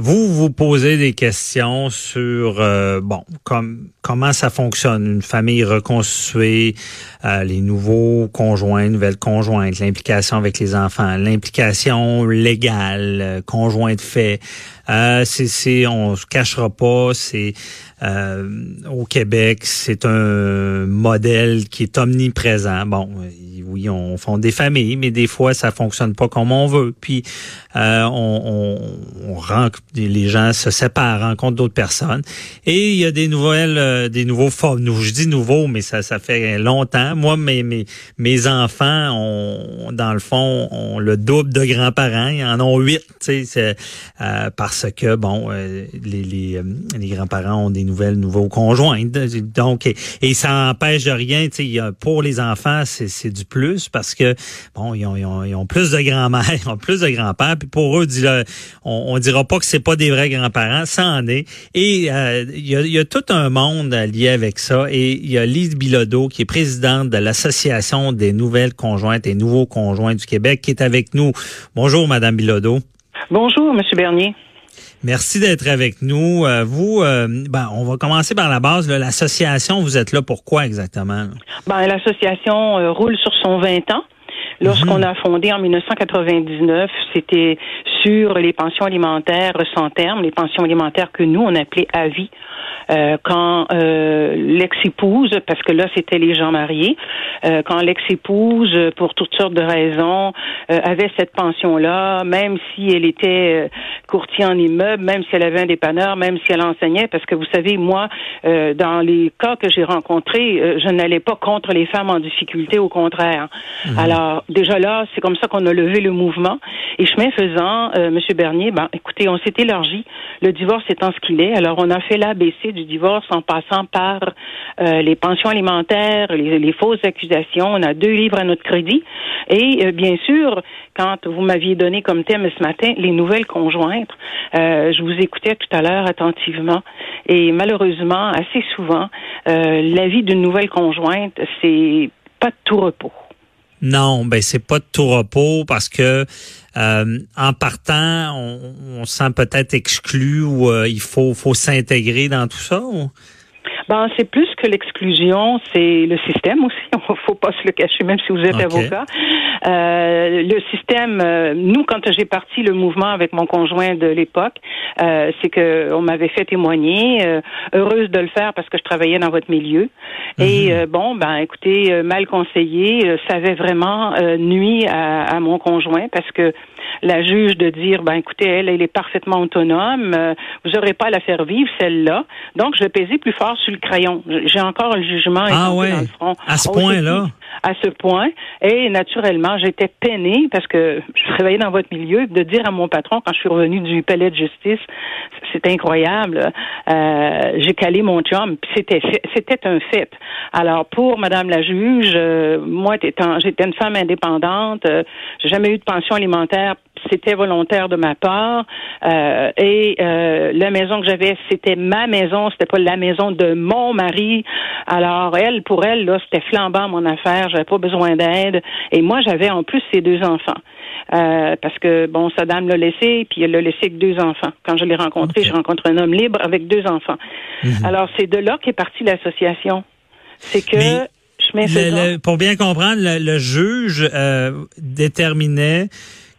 Vous vous posez des questions sur euh, bon comme comment ça fonctionne une famille reconstituée, euh, les nouveaux conjoints, nouvelles conjointes, l'implication avec les enfants, l'implication légale, euh, conjoint de fait. Euh, c'est on se cachera pas, c'est euh, au Québec, c'est un modèle qui est omniprésent. Bon, oui, on fonde des familles, mais des fois, ça fonctionne pas comme on veut. Puis, euh, on, on, on les gens se séparent, rencontrent d'autres personnes. Et il y a des nouvelles, euh, des nouveaux formes. Je dis nouveaux, mais ça, ça fait longtemps. Moi, mes, mes, mes enfants ont, dans le fond, ont le double de grands-parents. Ils en ont huit, tu sais, euh, parce que, bon, euh, les, les, les grands-parents ont des nouvelles, nouveaux conjoints. Donc, et, et ça n'empêche de rien. Pour les enfants, c'est du plus parce que bon, ils ont, ils ont, ils ont plus de grand-mères, ils ont plus de grands-pères. Puis pour eux, on, on dira pas que c'est pas des vrais grands-parents, ça en est. Et euh, il, y a, y a tout un monde lié avec ça. Et il y a Lise Bilodeau, qui est présidente de l'Association des nouvelles conjointes et nouveaux conjoints du Québec, qui est avec nous. Bonjour, Madame Bilodeau. Bonjour, Monsieur Bernier. Merci d'être avec nous. Euh, vous, euh, ben, on va commencer par la base. L'association, vous êtes là pourquoi exactement? Ben, l'association euh, roule sur son 20 ans. Lorsqu'on Mhm. a fondé en 1999, c'était sur les pensions alimentaires sans terme, les pensions alimentaires que nous, on appelait à vie. Euh, quand euh, l'ex-épouse, parce que là c'était les gens mariés, euh, quand l'ex-épouse, pour toutes sortes de raisons, euh, avait cette pension-là, même si elle était euh, courtier en immeuble, même si elle avait un dépanneur, même si elle enseignait, parce que vous savez, moi, euh, dans les cas que j'ai rencontrés, euh, je n'allais pas contre les femmes en difficulté, au contraire. Alors déjà là, c'est comme ça qu'on a levé le mouvement. Et chemin faisant, euh, Monsieur Bernier, ben écoutez, on s'est élargi. Le divorce étant ce qu'il est, alors on a fait l'ABC du divorce en passant par euh, les pensions alimentaires, les, fausses accusations. On a deux livres à notre crédit. Et euh, bien sûr, quand vous m'aviez donné comme thème ce matin les nouvelles conjointes, euh, je vous écoutais tout à l'heure attentivement. Et malheureusement, assez souvent, la vie d'une nouvelle conjointe, c'est pas de tout repos. Non, ben c'est pas de tout repos parce que euh, en partant, on, on se sent peut-être exclu ou euh, il faut, faut s'intégrer dans tout ça. Ou? Ben, c'est plus que l'exclusion, c'est le système aussi. Il faut pas se le cacher, même si vous êtes Okay. avocat. Euh, le système, euh, nous, quand j'ai parti le mouvement avec mon conjoint de l'époque, euh, c'est que on m'avait fait témoigner, euh, heureuse de le faire parce que je travaillais dans votre milieu. Et euh, bon, ben, écoutez, mal conseillé, euh, ça avait vraiment euh, nuit à, à mon conjoint parce que la juge de dire, ben, écoutez, elle, elle est parfaitement autonome, euh, vous n'aurez pas à la faire vivre celle-là. Donc, je pesais plus fort sur le crayon. J'ai encore le jugement Ah ouais, dans le front. à ce Oh, point-là. À ce point. Et naturellement, j'étais peinée parce que je travaillais dans votre milieu. De dire à mon patron, quand je suis revenue du palais de justice, c'est incroyable. Euh, j'ai calé mon chum, c'était c'était un fait. Alors pour Madame la juge, euh, moi j'étais une femme indépendante, euh, j'ai jamais eu de pension alimentaire. C'était volontaire de ma part Euh, et euh, la maison que j'avais, c'était ma maison, c'était pas la maison de mon mari. Alors elle, pour elle, là, c'était flambant mon affaire. J'avais pas besoin d'aide. Et moi, j'avais en plus ces deux enfants. Euh, parce que bon, Saddam l'a laissé, puis elle l'a laissé avec deux enfants. Quand je l'ai rencontré, Ok. je rencontre un homme libre avec deux enfants. Alors c'est de là qu'est partie l'association. C'est que Mais le- pour bien comprendre, le, le juge euh, déterminait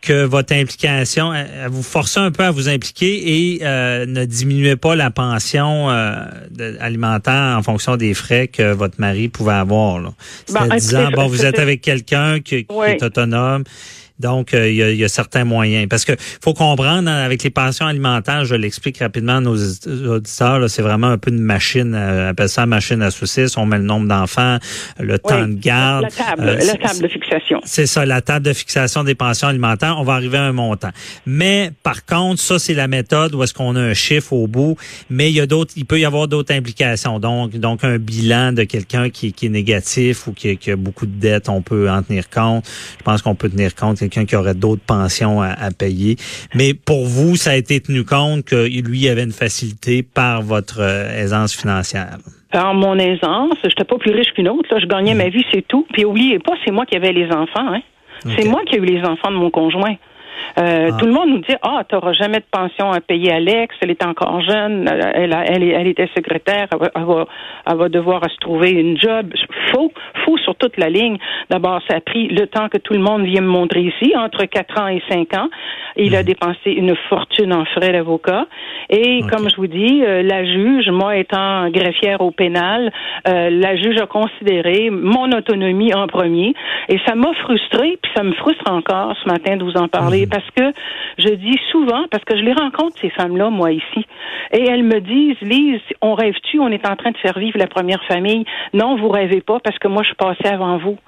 que votre implication, vous forçait un peu à vous impliquer et euh, ne diminuait pas la pension euh, de- alimentaire en fonction des frais que votre mari pouvait avoir. Ben, disant, écoutez, bon, vous êtes avec quelqu'un qui, qui Oui. est autonome, Donc, euh, il y, a, il y, a, certains moyens. Parce que faut comprendre, hein, avec les pensions alimentaires, je l'explique rapidement à nos auditeurs, c'est vraiment un peu une machine, euh, on appelle ça machine à saucisses. On met le nombre d'enfants, le temps de garde. La table, euh, la table de fixation. C'est ça, la table de fixation des pensions alimentaires. On va arriver à un montant. Mais par contre, ça, c'est la méthode où est-ce qu'on a un chiffre au bout. Mais il y a d'autres, il peut y avoir d'autres implications. Donc, donc un bilan de quelqu'un qui, qui, est négatif ou qui, qui, a beaucoup de dettes, on peut en tenir compte. Je pense qu'on peut tenir compte quelqu'un qui aurait d'autres pensions à, payer. Mais pour vous, ça a été tenu compte que lui avait une facilité par votre euh, aisance financière? Par mon aisance, je n'étais pas plus riche qu'une autre. Là. Je gagnais ma vie, c'est tout. Puis oubliez pas, c'est moi qui avais les enfants. Hein. C'est moi qui ai eu les enfants de mon conjoint. Euh, ah. Tout le monde nous dit ah tu n'auras jamais de pension à payer Alex, elle est encore jeune, elle, elle, elle était secrétaire, elle va, elle va, devoir se trouver une job. Faux, faux sur toute la ligne. D'abord, ça a pris le temps que tout le monde vient me montrer ici, entre 4 ans et 5 ans. Il a mhm. dépensé une fortune en frais d'avocat. Et comme je vous dis, euh, la juge, moi étant greffière au pénal, euh, la juge a considéré mon autonomie en premier. Et ça m'a frustré, puis ça me frustre encore ce matin de vous en parler. Parce que je dis souvent, parce que je les rencontre, ces femmes-là, moi, ici. Et elles me disent, Lise, on rêve-tu, on est en train de faire vivre la première famille. Non, vous rêvez pas, parce que moi, je passais avant vous.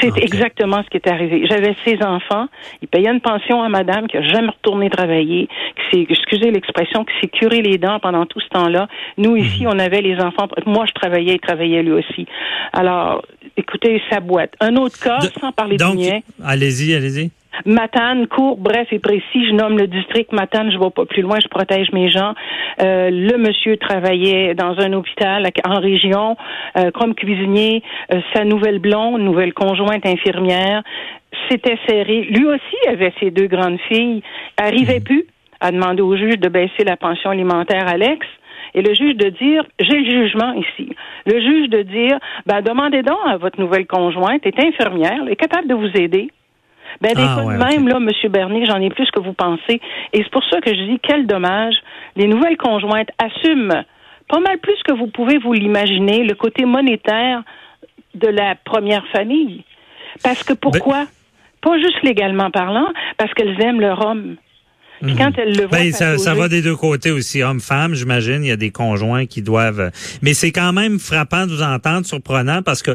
C'est exactement ce qui est arrivé. J'avais six enfants. Ils payaient une pension à madame qui a jamais retourné travailler, qui s'est, excusez l'expression, qui s'est curé les dents pendant tout ce temps-là. Nous, ici, mhm. on avait les enfants. Moi, je travaillais, il travaillait lui aussi. Alors, écoutez, sa boîte. Un autre cas, sans parler de mien. Allez-y, allez-y. Matane, court, bref et précis. Je nomme le district Matane. Je ne vais pas plus loin. Je protège mes gens. Euh, le monsieur travaillait dans un hôpital en région euh, comme cuisinier. Euh, sa nouvelle blonde, nouvelle conjointe infirmière, s'était serré. Lui aussi avait ses deux grandes filles. Arrivait mhm. plus à demander au juge de baisser la pension alimentaire Alex. Et le juge de dire, j'ai le jugement ici. Le juge de dire, ben, demandez donc à votre nouvelle conjointe, est infirmière, elle est capable de vous aider. Ben, des ah, même, là, M. Bernier, j'en ai plus que vous pensez. Et c'est pour ça que je dis, quel dommage. Les nouvelles conjointes assument pas mal plus que vous pouvez vous l'imaginer, le côté monétaire de la première famille. Parce que pourquoi? Ben pas juste légalement parlant, parce qu'elles aiment leur homme. Puis quand mhm. elles le voient, ben, ça, ça, va des deux côtés aussi, homme-femme, j'imagine. Il y a des conjoints qui doivent. Mais c'est quand même frappant de vous entendre, surprenant, parce que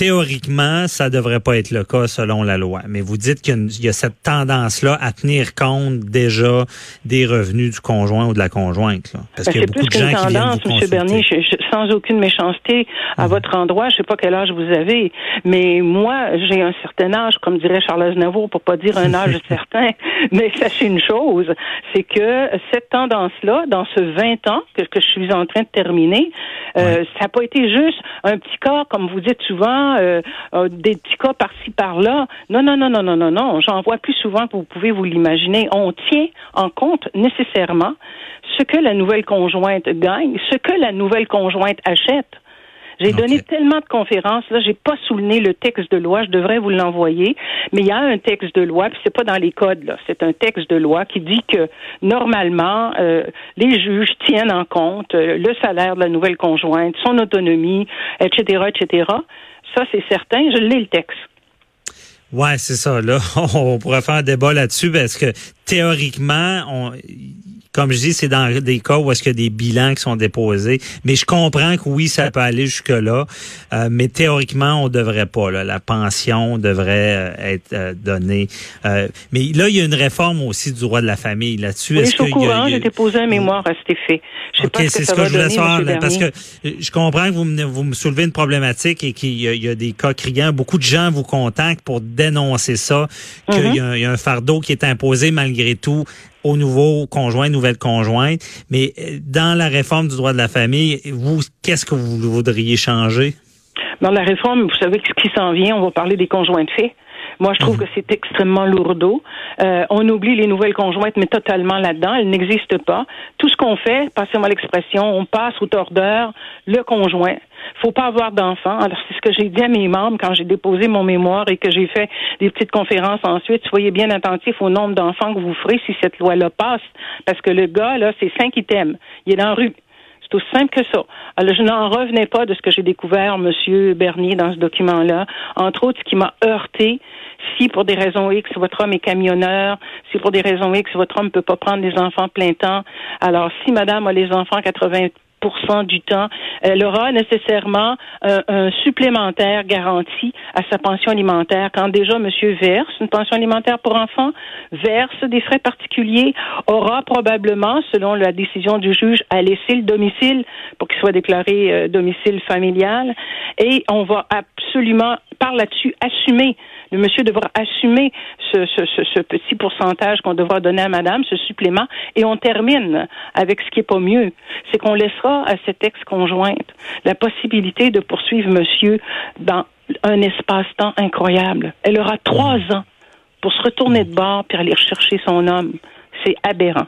théoriquement, ça devrait pas être le cas selon la loi. Mais vous dites qu'il y, a cette tendance-là à tenir compte déjà des revenus du conjoint ou de la conjointe. Là. Parce ben, qu'il y a beaucoup de gens tendance, qui viennent vous M. Bernier, sans aucune méchanceté à mhm. votre endroit. Je sais pas quel âge vous avez, mais moi, j'ai un certain âge, comme dirait Charles Aznavour, pour pas dire un âge certain. Mais sachez une chose, c'est que cette tendance-là, dans ce 20 ans que, que je suis en train de terminer, euh, ça n'a pas été juste un petit cas, comme vous dites souvent, euh, euh, des petits cas par-ci par-là. Non, non, non, non, non, non, non. J'en vois plus souvent que vous pouvez vous l'imaginer. On tient en compte nécessairement ce que la nouvelle conjointe gagne, ce que la nouvelle conjointe achète. J'ai donné tellement de conférences, là, j'ai pas souligné le texte de loi, je devrais vous l'envoyer, mais il y a un texte de loi, puis c'est pas dans les codes, là, c'est un texte de loi qui dit que normalement, euh, les juges tiennent en compte le salaire de la nouvelle conjointe, son autonomie, etc., etc. Ça, c'est certain. Je lis le texte. Ouais, c'est ça. Là, on pourrait faire un débat là-dessus parce que théoriquement, on, comme je dis, c'est dans des cas où est-ce qu'il y a des bilans qui sont déposés. Mais je comprends que oui, ça peut aller jusque-là. Euh, mais théoriquement, on devrait pas. Là. La pension devrait euh, être euh, donnée. mais là, il y a une réforme aussi du droit de la famille là-dessus. Oui, je suis au courant. J'ai déposé un mémoire à cet effet. Je sais pas ce que ça va je donner, savoir, Parce que je comprends que vous me, vous me soulevez une problématique et qu'il y, a des cas criants. Beaucoup de gens vous contactent pour dénoncer ça, qu'il y, y, a un fardeau qui est imposé malgré tout aux nouveaux conjoints, nouvelles conjointes. Mais euh, dans la réforme du droit de la famille, vous, qu'est-ce que vous voudriez changer? Dans la réforme, vous savez ce qui s'en vient, on va parler des conjoints de fait. Moi, je trouve mhm. que c'est extrêmement lourdeau. Euh, on oublie les nouvelles conjointes, mais totalement là-dedans. Elles n'existent pas. Tout ce qu'on fait, passez-moi l'expression, on passe au tordeur le conjoint faut pas avoir d'enfants. Alors, c'est ce que j'ai dit à mes membres quand j'ai déposé mon mémoire et que j'ai fait des petites conférences ensuite. Soyez bien attentifs au nombre d'enfants que vous ferez si cette loi-là passe. Parce que le gars, là, c'est cinq items. Il est dans la rue. C'est aussi simple que ça. Alors, je n'en revenais pas de ce que j'ai découvert, Monsieur Bernier, dans ce document-là. Entre autres, ce qui m'a heurté, si pour des raisons X, votre homme est camionneur, si pour des raisons X, votre homme ne peut pas prendre des enfants plein temps, alors si madame a les enfants 80 du temps, elle aura nécessairement un, un, supplémentaire garanti à sa pension alimentaire. Quand déjà monsieur verse une pension alimentaire pour enfants, verse des frais particuliers, aura probablement, selon la décision du juge, à laisser le domicile pour qu'il soit déclaré euh, domicile familial. Et on va absolument, par là-dessus, assumer le monsieur devra assumer ce, ce, ce, ce petit pourcentage qu'on devra donner à madame, ce supplément, et on termine avec ce qui est pas mieux. C'est qu'on laissera à cette ex-conjointe la possibilité de poursuivre monsieur dans un espace-temps incroyable. Elle aura trois ans pour se retourner de bord puis aller rechercher son homme. C'est aberrant.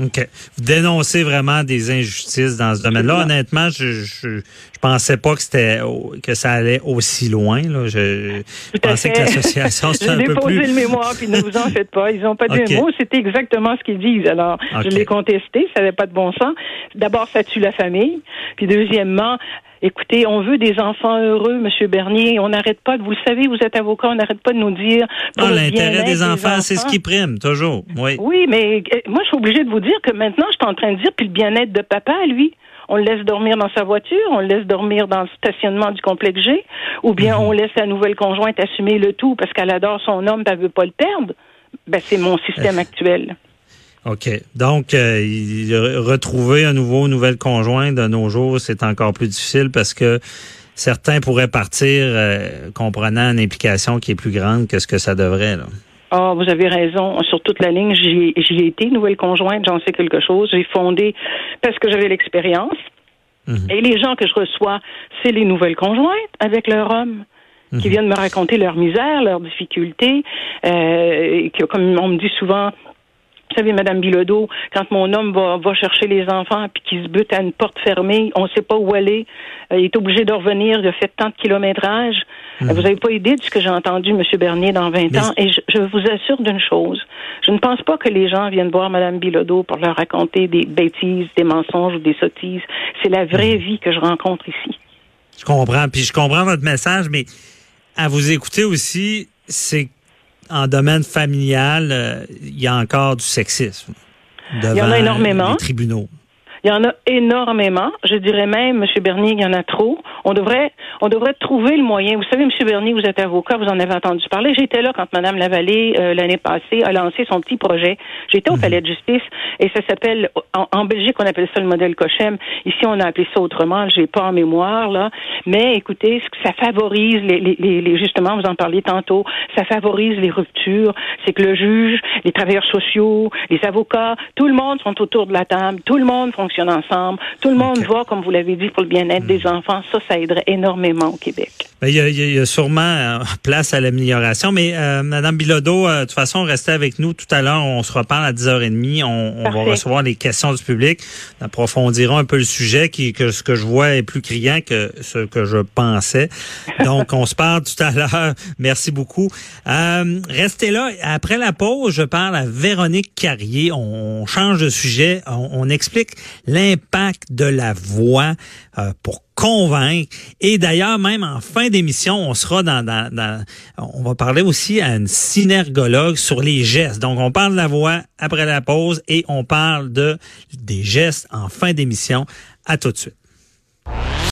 OK. Vous dénoncez vraiment des injustices dans ce domaine-là. Honnêtement, je, je, je pensais pas que c'était que ça allait aussi loin. Là. Je, je pensais que l'association c'était un peu déposé plus. le mémoire, puis ne vous en faites pas. Ils n'ont pas dit OK. un mot. C'était exactement ce qu'ils disent. Alors, OK. je l'ai contesté. Ça n'avait pas de bon sens. D'abord, ça tue la famille. Puis deuxièmement, Écoutez, on veut des enfants heureux, Monsieur Bernier. On n'arrête pas, de, vous le savez, vous êtes avocat, on n'arrête pas de nous dire. pour Non, le l'intérêt des enfants, c'est ce qui prime, toujours. Oui. Oui, mais euh, moi, je suis obligée de vous dire que maintenant, je suis en train de dire, puis le bien-être de papa, lui, on le laisse dormir dans sa voiture, on le laisse dormir dans le stationnement du complexe G, ou bien Mhm. on laisse la nouvelle conjointe assumer le tout parce qu'elle adore son homme, elle veut pas le perdre. Ben, c'est mon système actuel. OK. Donc, euh, retrouver un nouveau, nouvelle conjointe de nos jours, c'est encore plus difficile parce que certains pourraient partir euh, comprenant une implication qui est plus grande que ce que ça devrait. Là. Ah, vous avez raison. Sur toute la ligne, j'y ai- été, nouvelle conjointe, j'en sais quelque chose. J'ai fondé parce que j'avais l'expérience. Mhm. Et les gens que je reçois, c'est les nouvelles conjointes avec leur homme qui Mhm. viennent me raconter leur misère, leurs difficultés, euh, et que, comme on me dit souvent, vous savez, Madame Bilodeau, quand mon homme va, va chercher les enfants puis qu'il se bute à une porte fermée, on ne sait pas où aller, euh, il est obligé de revenir, il a fait tant de kilométrage. Euh, Vous n'avez pas idée de ce que j'ai entendu, M. Bernier, dans 20 Mais- ans. Et je, je vous assure d'une chose, je ne pense pas que les gens viennent voir Madame Bilodeau pour leur raconter des bêtises, des mensonges ou des sottises. C'est la vraie vie que je rencontre ici. Je comprends. Puis je comprends votre message, mais à vous écouter aussi, c'est en domaine familial, euh, il y a encore du sexisme. Devant Il y en a énormément. Les tribunaux. Il y en a énormément. Je dirais même, M. Bernier, il y en a trop. On devrait, on devrait trouver le moyen. Vous savez, M. Bernier, vous êtes avocat, vous en avez entendu parler. J'étais là quand Mme Lavallée, euh, l'année passée, a lancé son petit projet. J'étais au Palais de justice et ça s'appelle, en, en Belgique, on appelle ça le modèle Cochem. Ici, on a appelé ça autrement. J'ai pas en mémoire, là. Mais écoutez, ça favorise les, les, les, les- justement, vous en parliez tantôt, ça favorise les ruptures. C'est que le juge, les travailleurs sociaux, les avocats, tout le monde sont autour de la table, tout le monde fonctionne ensemble, tout le monde Ok. va, comme vous l'avez dit, pour le bien-être des enfants. Ça, ça aiderait énormément au Québec. Ben, Il y, a, il y a- sûrement euh, place à l'amélioration, mais euh, Madame Bilodeau, euh, de toute façon, restez avec nous tout à l'heure. On se reparle à 10h30. On, on va recevoir les questions du public. On approfondira un peu le sujet qui que ce que je vois est plus criant que ce que je pensais. Donc, on se parle tout à l'heure. Merci beaucoup. Euh, restez là. Après la pause, je parle à Véronique Carrier. On, change de sujet. On, on explique l'impact de la voix euh, pour convaincre. Et d'ailleurs, même en fin d'émission, on sera dans, dans, dans- on va parler aussi à une synergologue sur les gestes. Donc, on parle de la voix après la pause et on parle de des gestes en fin d'émission. À tout de suite.